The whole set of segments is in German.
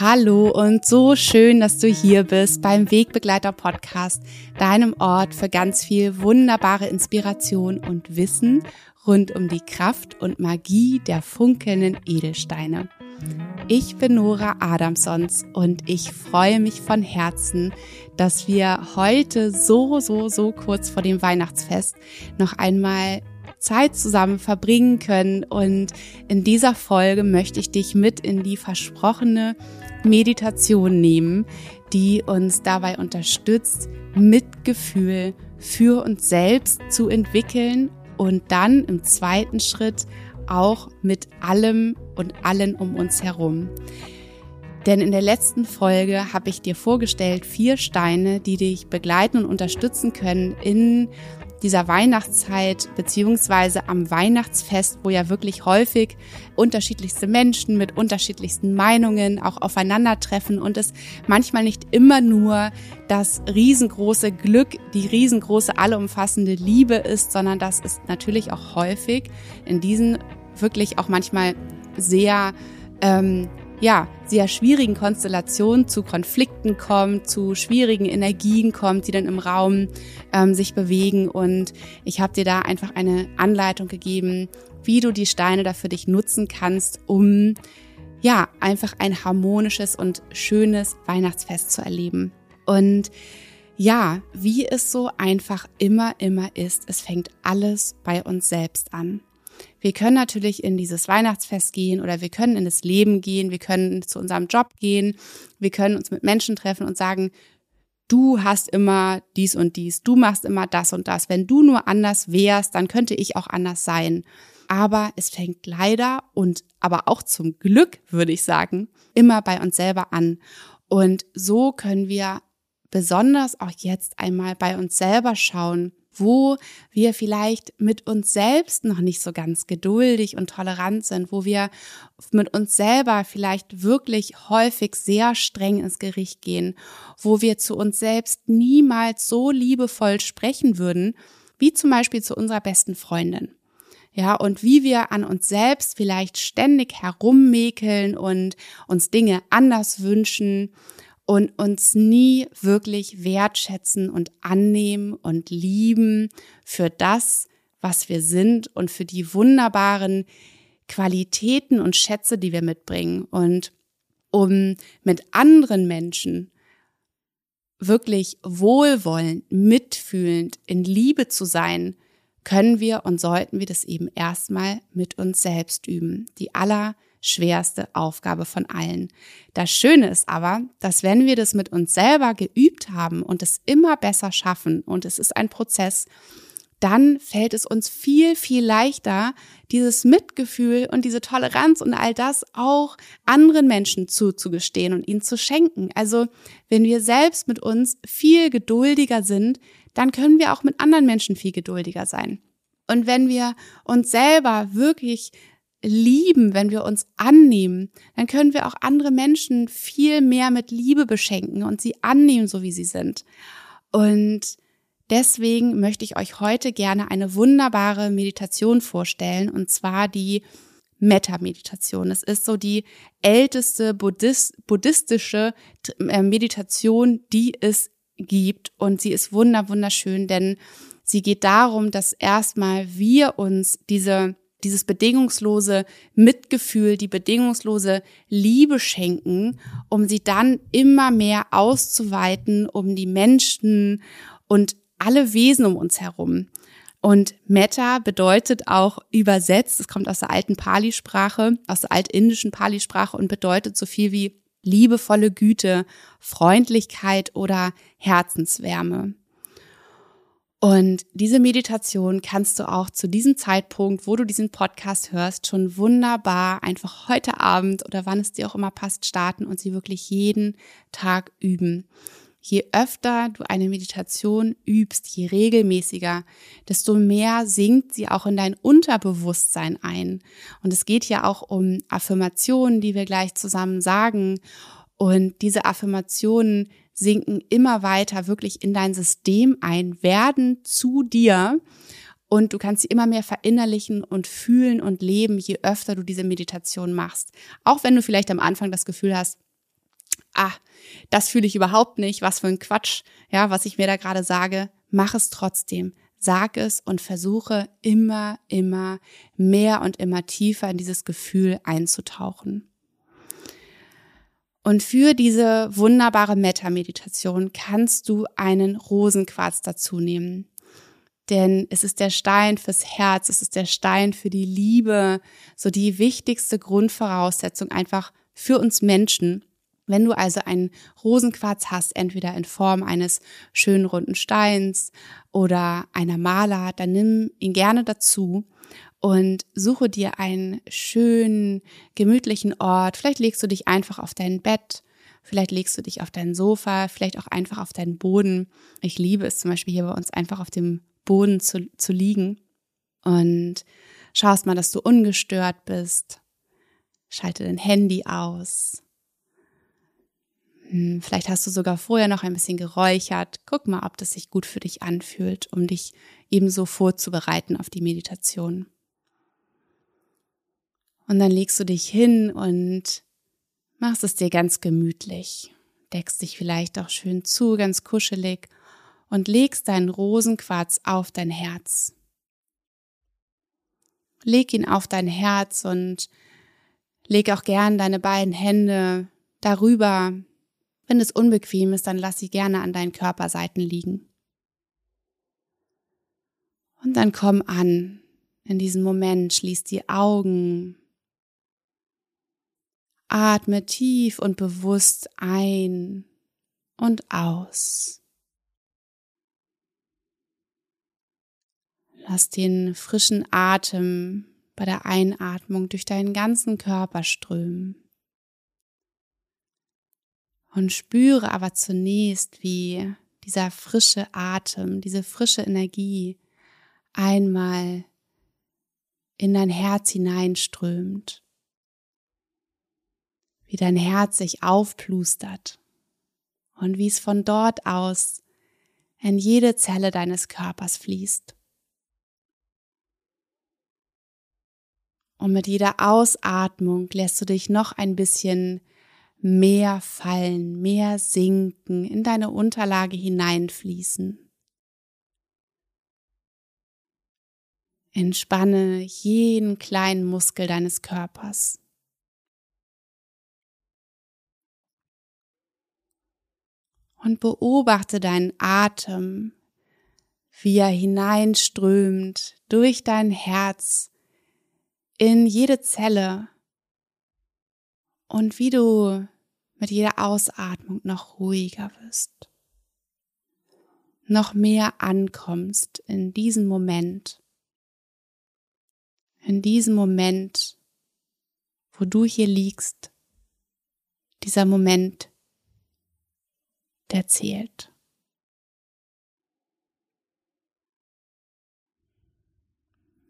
Hallo und so schön, dass du hier bist beim Wegbegleiter Podcast, deinem Ort für ganz viel wunderbare Inspiration und Wissen rund um die Kraft und Magie der funkelnden Edelsteine. Ich bin Nora Adamsons und ich freue mich von Herzen, dass wir heute so, so, so kurz vor dem Weihnachtsfest noch einmal Zeit zusammen verbringen können. Und in dieser Folge möchte ich dich mit in die versprochene Meditation nehmen, die uns dabei unterstützt, Mitgefühl für uns selbst zu entwickeln und dann im zweiten Schritt auch mit allem und allen um uns herum. Denn in der letzten Folge habe ich dir vorgestellt vier Steine, die dich begleiten und unterstützen können in dieser Weihnachtszeit beziehungsweise am Weihnachtsfest, wo ja wirklich häufig unterschiedlichste Menschen mit unterschiedlichsten Meinungen auch aufeinandertreffen und es manchmal nicht immer nur das riesengroße Glück, die riesengroße allumfassende Liebe ist, sondern dass es natürlich auch häufig in diesen wirklich auch manchmal sehr ähm, ja, sehr schwierigen Konstellationen zu Konflikten kommt, zu schwierigen Energien kommt, die dann im Raum ähm, sich bewegen. Und ich habe dir da einfach eine Anleitung gegeben, wie du die Steine da für dich nutzen kannst, um ja, einfach ein harmonisches und schönes Weihnachtsfest zu erleben. Und ja, wie es so einfach immer, immer ist, es fängt alles bei uns selbst an. Wir können natürlich in dieses Weihnachtsfest gehen oder wir können in das Leben gehen, wir können zu unserem Job gehen, wir können uns mit Menschen treffen und sagen, du hast immer dies und dies, du machst immer das und das. Wenn du nur anders wärst, dann könnte ich auch anders sein. Aber es fängt leider und aber auch zum Glück, würde ich sagen, immer bei uns selber an. Und so können wir besonders auch jetzt einmal bei uns selber schauen, wo wir vielleicht mit uns selbst noch nicht so ganz geduldig und tolerant sind, wo wir mit uns selber vielleicht wirklich häufig sehr streng ins Gericht gehen, wo wir zu uns selbst niemals so liebevoll sprechen würden, wie zum Beispiel zu unserer besten Freundin. Ja, und wie wir an uns selbst vielleicht ständig herummäkeln und uns Dinge anders wünschen und uns nie wirklich wertschätzen und annehmen und lieben für das, was wir sind und für die wunderbaren Qualitäten und Schätze, die wir mitbringen. Und um mit anderen Menschen wirklich wohlwollend, mitfühlend, in Liebe zu sein, können wir und sollten wir das eben erstmal mit uns selbst üben. Die aller schwerste Aufgabe von allen. Das Schöne ist aber, dass wenn wir das mit uns selber geübt haben und es immer besser schaffen und es ist ein Prozess, dann fällt es uns viel, viel leichter, dieses Mitgefühl und diese Toleranz und all das auch anderen Menschen zuzugestehen und ihnen zu schenken. Also wenn wir selbst mit uns viel geduldiger sind, dann können wir auch mit anderen Menschen viel geduldiger sein. Und wenn wir uns selber wirklich lieben, wenn wir uns annehmen, dann können wir auch andere Menschen viel mehr mit Liebe beschenken und sie annehmen, so wie sie sind. Und deswegen möchte ich euch heute gerne eine wunderbare Meditation vorstellen, und zwar die Metta-Meditation. Es ist so die älteste Buddhist buddhistische äh, Meditation, die es gibt. Und sie ist wunder, wunderschön, denn sie geht darum, dass erstmal wir uns diese dieses bedingungslose Mitgefühl, die bedingungslose Liebe schenken, um sie dann immer mehr auszuweiten, um die Menschen und alle Wesen um uns herum. Und Metta bedeutet auch übersetzt, es kommt aus der alten Pali-Sprache, aus der altindischen Pali-Sprache und bedeutet so viel wie liebevolle Güte, Freundlichkeit oder Herzenswärme. Und diese Meditation kannst du auch zu diesem Zeitpunkt, wo du diesen Podcast hörst, schon wunderbar einfach heute Abend oder wann es dir auch immer passt, starten und sie wirklich jeden Tag üben. Je öfter du eine Meditation übst, je regelmäßiger, desto mehr sinkt sie auch in dein Unterbewusstsein ein. Und es geht ja auch um Affirmationen, die wir gleich zusammen sagen. Und diese Affirmationen sinken immer weiter wirklich in dein System ein, werden zu dir und du kannst sie immer mehr verinnerlichen und fühlen und leben, je öfter du diese Meditation machst. Auch wenn du vielleicht am Anfang das Gefühl hast, ah, das fühle ich überhaupt nicht, was für ein Quatsch, ja, was ich mir da gerade sage, mach es trotzdem. Sag es und versuche immer, immer mehr und immer tiefer in dieses Gefühl einzutauchen. Und für diese wunderbare Metta-Meditation kannst du einen Rosenquarz dazu nehmen. Denn es ist der Stein fürs Herz, es ist der Stein für die Liebe, so die wichtigste Grundvoraussetzung einfach für uns Menschen. Wenn du also einen Rosenquarz hast, entweder in Form eines schönen runden Steins oder einer Maler, dann nimm ihn gerne dazu und suche dir einen schönen, gemütlichen Ort. Vielleicht legst du dich einfach auf dein Bett, vielleicht legst du dich auf dein Sofa, vielleicht auch einfach auf deinen Boden. Ich liebe es zum Beispiel hier bei uns einfach auf dem Boden zu, zu liegen und schaust mal, dass du ungestört bist. Schalte dein Handy aus. Hm, vielleicht hast du sogar vorher noch ein bisschen geräuchert. Guck mal, ob das sich gut für dich anfühlt, um dich ebenso vorzubereiten auf die Meditation. Und dann legst du dich hin und machst es dir ganz gemütlich. Deckst dich vielleicht auch schön zu, ganz kuschelig und legst deinen Rosenquarz auf dein Herz. Leg ihn auf dein Herz und leg auch gern deine beiden Hände darüber. Wenn es unbequem ist, dann lass sie gerne an deinen Körperseiten liegen. Und dann komm an in diesem Moment, schließ die Augen, Atme tief und bewusst ein und aus. Lass den frischen Atem bei der Einatmung durch deinen ganzen Körper strömen. Und spüre aber zunächst, wie dieser frische Atem, diese frische Energie einmal in dein Herz hineinströmt wie dein Herz sich aufplustert und wie es von dort aus in jede Zelle deines Körpers fließt. Und mit jeder Ausatmung lässt du dich noch ein bisschen mehr fallen, mehr sinken, in deine Unterlage hineinfließen. Entspanne jeden kleinen Muskel deines Körpers. Und beobachte deinen Atem, wie er hineinströmt durch dein Herz in jede Zelle und wie du mit jeder Ausatmung noch ruhiger wirst, noch mehr ankommst in diesem Moment, in diesem Moment, wo du hier liegst, dieser Moment, der zählt.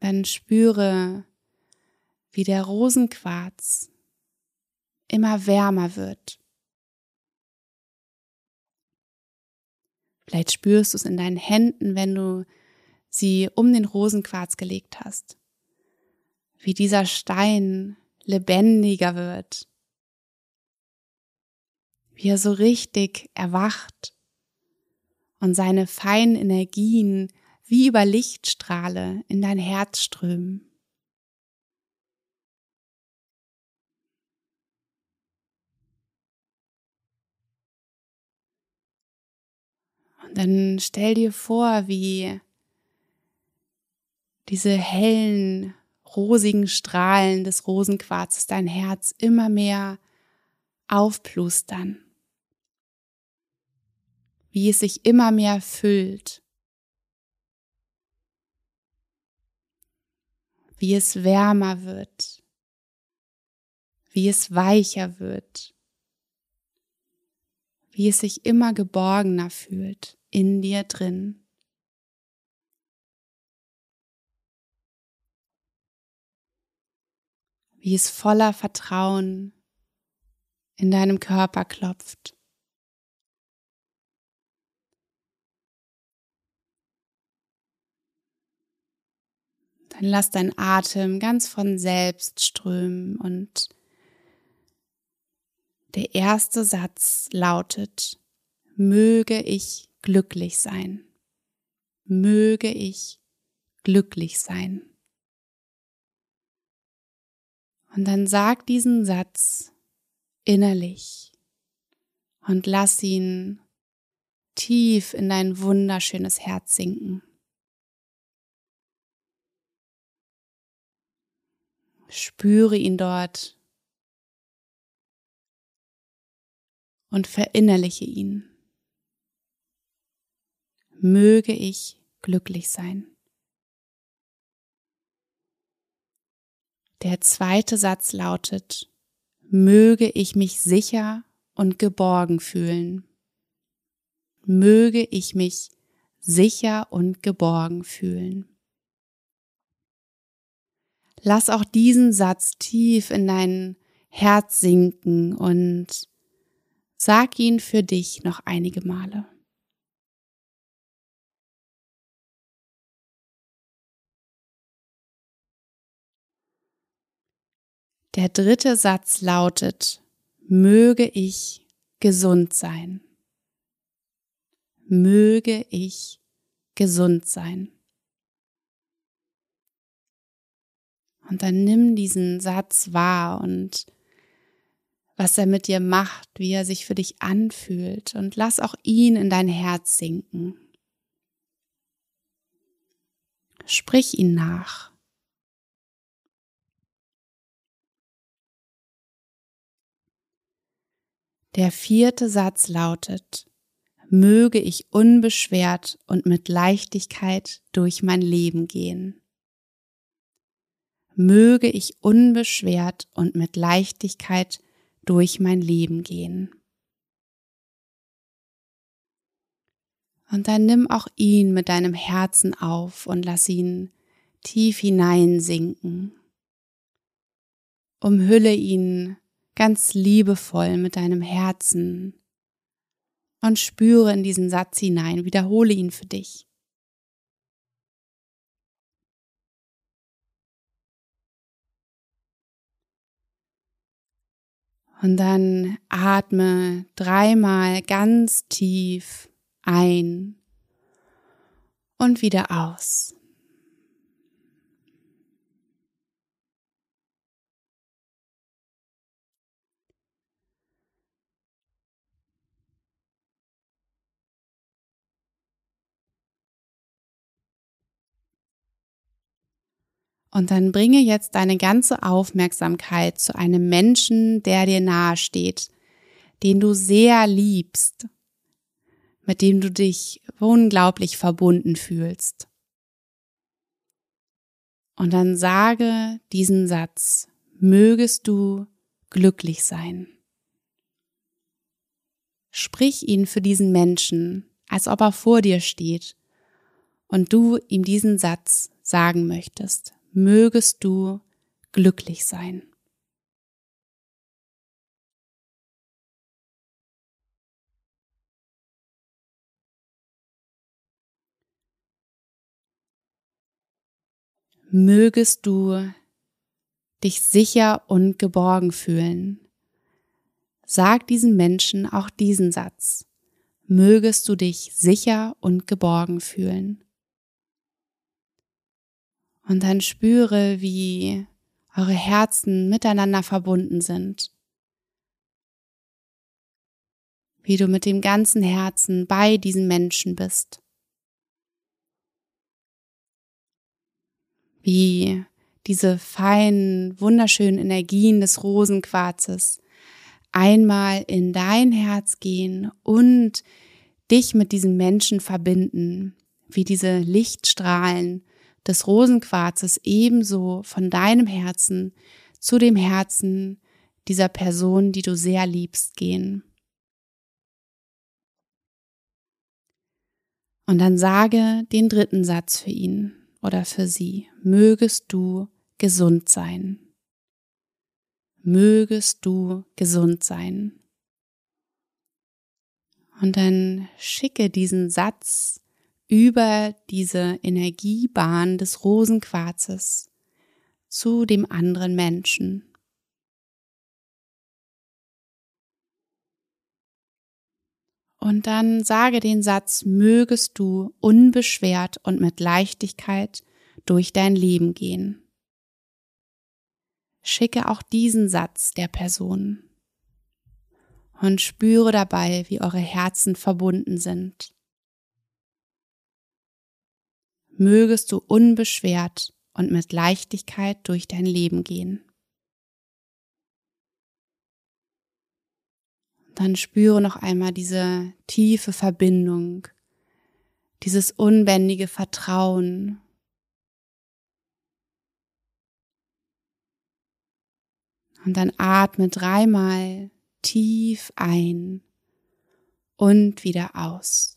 Dann spüre, wie der Rosenquarz immer wärmer wird. Vielleicht spürst du es in deinen Händen, wenn du sie um den Rosenquarz gelegt hast. Wie dieser Stein lebendiger wird wie er so richtig erwacht und seine feinen Energien wie über Lichtstrahle in dein Herz strömen. Und dann stell dir vor, wie diese hellen, rosigen Strahlen des Rosenquarzes dein Herz immer mehr aufplustern wie es sich immer mehr füllt, wie es wärmer wird, wie es weicher wird, wie es sich immer geborgener fühlt in dir drin. Wie es voller Vertrauen in deinem Körper klopft. Dann lass dein Atem ganz von selbst strömen und Der erste Satz lautet, möge ich glücklich sein. Möge ich glücklich sein. Und dann sag diesen Satz innerlich und lass ihn tief in dein wunderschönes Herz sinken. Spüre ihn dort und verinnerliche ihn. Möge ich glücklich sein. Der zweite Satz lautet, möge ich mich sicher und geborgen fühlen. Möge ich mich sicher und geborgen fühlen. Lass auch diesen Satz tief in dein Herz sinken und sag ihn für dich noch einige Male. Der dritte Satz lautet, möge ich gesund sein. Möge ich gesund sein. Und dann nimm diesen Satz wahr und was er mit dir macht, wie er sich für dich anfühlt und lass auch ihn in dein Herz sinken. Sprich ihn nach. Der vierte Satz lautet, möge ich unbeschwert und mit Leichtigkeit durch mein Leben gehen. Möge ich unbeschwert und mit Leichtigkeit durch mein Leben gehen. Und dann nimm auch ihn mit deinem Herzen auf und lass ihn tief hineinsinken. Umhülle ihn ganz liebevoll mit deinem Herzen und spüre in diesen Satz hinein, wiederhole ihn für dich. Und dann atme dreimal ganz tief ein und wieder aus. Und dann bringe jetzt deine ganze Aufmerksamkeit zu einem Menschen, der dir nahe steht, den du sehr liebst, mit dem du dich unglaublich verbunden fühlst. Und dann sage diesen Satz, mögest du glücklich sein. Sprich ihn für diesen Menschen, als ob er vor dir steht und du ihm diesen Satz sagen möchtest mögest du glücklich sein. Mögest du dich sicher und geborgen fühlen. Sag diesem Menschen auch diesen Satz. Mögest du dich sicher und geborgen fühlen. Und dann spüre, wie eure Herzen miteinander verbunden sind. Wie du mit dem ganzen Herzen bei diesen Menschen bist. Wie diese feinen, wunderschönen Energien des Rosenquarzes einmal in dein Herz gehen und dich mit diesem Menschen verbinden, wie diese Lichtstrahlen des Rosenquarzes ebenso von deinem Herzen zu dem Herzen dieser Person, die du sehr liebst, gehen. Und dann sage den dritten Satz für ihn oder für sie. Mögest du gesund sein. Mögest du gesund sein. Und dann schicke diesen Satz über diese Energiebahn des Rosenquarzes zu dem anderen Menschen. Und dann sage den Satz, mögest du unbeschwert und mit Leichtigkeit durch dein Leben gehen. Schicke auch diesen Satz der Person und spüre dabei, wie eure Herzen verbunden sind. Mögest du unbeschwert und mit Leichtigkeit durch dein Leben gehen. Dann spüre noch einmal diese tiefe Verbindung, dieses unbändige Vertrauen. Und dann atme dreimal tief ein und wieder aus.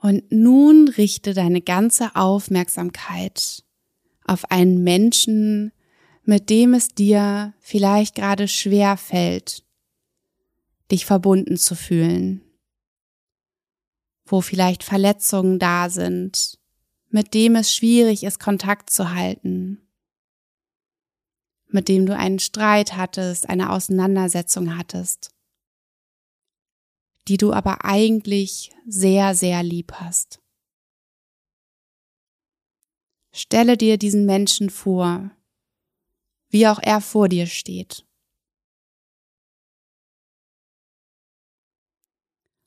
Und nun richte deine ganze Aufmerksamkeit auf einen Menschen, mit dem es dir vielleicht gerade schwer fällt, dich verbunden zu fühlen, wo vielleicht Verletzungen da sind, mit dem es schwierig ist, Kontakt zu halten, mit dem du einen Streit hattest, eine Auseinandersetzung hattest die du aber eigentlich sehr, sehr lieb hast. Stelle dir diesen Menschen vor, wie auch er vor dir steht.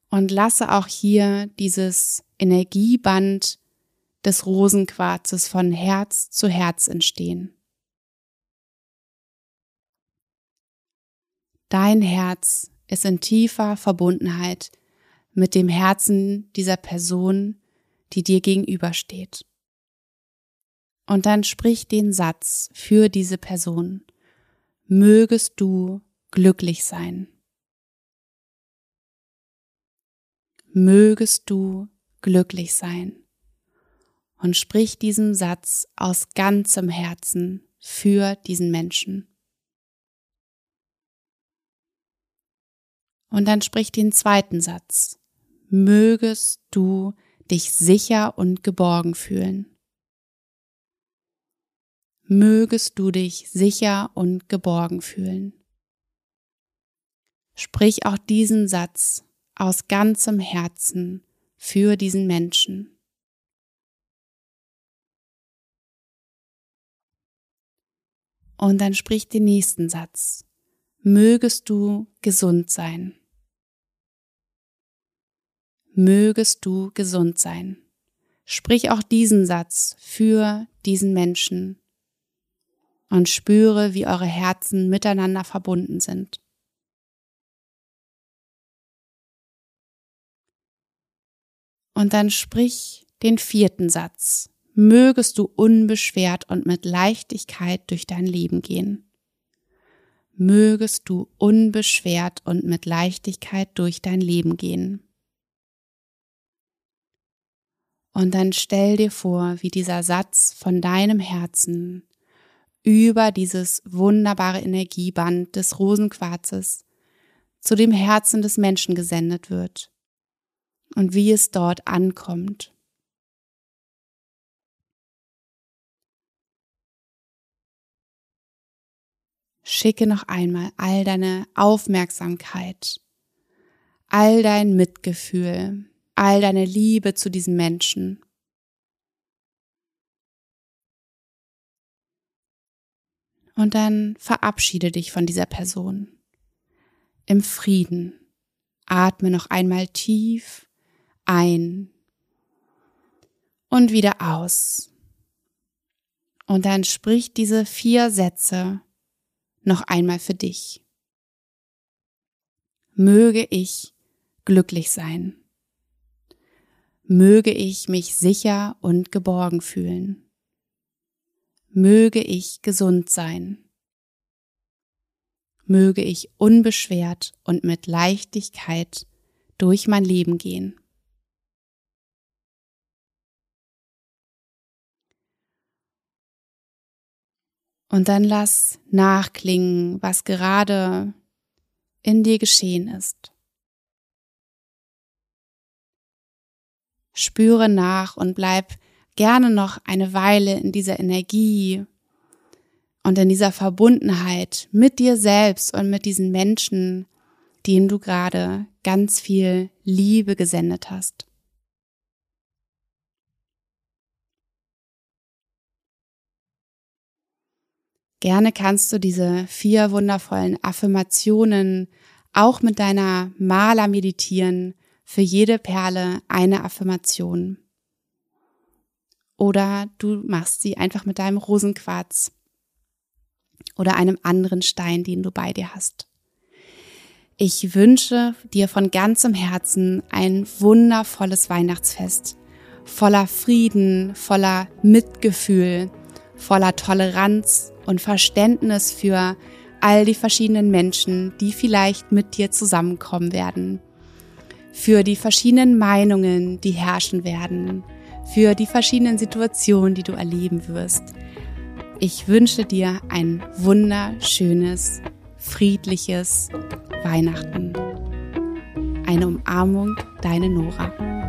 Und lasse auch hier dieses Energieband des Rosenquarzes von Herz zu Herz entstehen. Dein Herz ist in tiefer Verbundenheit mit dem Herzen dieser Person, die dir gegenübersteht. Und dann sprich den Satz für diese Person. Mögest du glücklich sein. Mögest du glücklich sein. Und sprich diesen Satz aus ganzem Herzen für diesen Menschen. Und dann sprich den zweiten Satz. Mögest du dich sicher und geborgen fühlen. Mögest du dich sicher und geborgen fühlen. Sprich auch diesen Satz aus ganzem Herzen für diesen Menschen. Und dann sprich den nächsten Satz. Mögest du gesund sein mögest du gesund sein. Sprich auch diesen Satz für diesen Menschen und spüre, wie eure Herzen miteinander verbunden sind. Und dann sprich den vierten Satz. Mögest du unbeschwert und mit Leichtigkeit durch dein Leben gehen. Mögest du unbeschwert und mit Leichtigkeit durch dein Leben gehen. Und dann stell dir vor, wie dieser Satz von deinem Herzen über dieses wunderbare Energieband des Rosenquarzes zu dem Herzen des Menschen gesendet wird und wie es dort ankommt. Schicke noch einmal all deine Aufmerksamkeit, all dein Mitgefühl, all deine Liebe zu diesem Menschen. Und dann verabschiede dich von dieser Person. Im Frieden. Atme noch einmal tief ein und wieder aus. Und dann sprich diese vier Sätze noch einmal für dich. Möge ich glücklich sein möge ich mich sicher und geborgen fühlen. Möge ich gesund sein. Möge ich unbeschwert und mit Leichtigkeit durch mein Leben gehen. Und dann lass nachklingen, was gerade in dir geschehen ist. Spüre nach und bleib gerne noch eine Weile in dieser Energie und in dieser Verbundenheit mit dir selbst und mit diesen Menschen, denen du gerade ganz viel Liebe gesendet hast. Gerne kannst du diese vier wundervollen Affirmationen auch mit deiner Maler meditieren, für jede Perle eine Affirmation. Oder du machst sie einfach mit deinem Rosenquarz oder einem anderen Stein, den du bei dir hast. Ich wünsche dir von ganzem Herzen ein wundervolles Weihnachtsfest, voller Frieden, voller Mitgefühl, voller Toleranz und Verständnis für all die verschiedenen Menschen, die vielleicht mit dir zusammenkommen werden, für die verschiedenen Meinungen, die herrschen werden, für die verschiedenen Situationen, die du erleben wirst. Ich wünsche dir ein wunderschönes, friedliches Weihnachten. Eine Umarmung, deine Nora.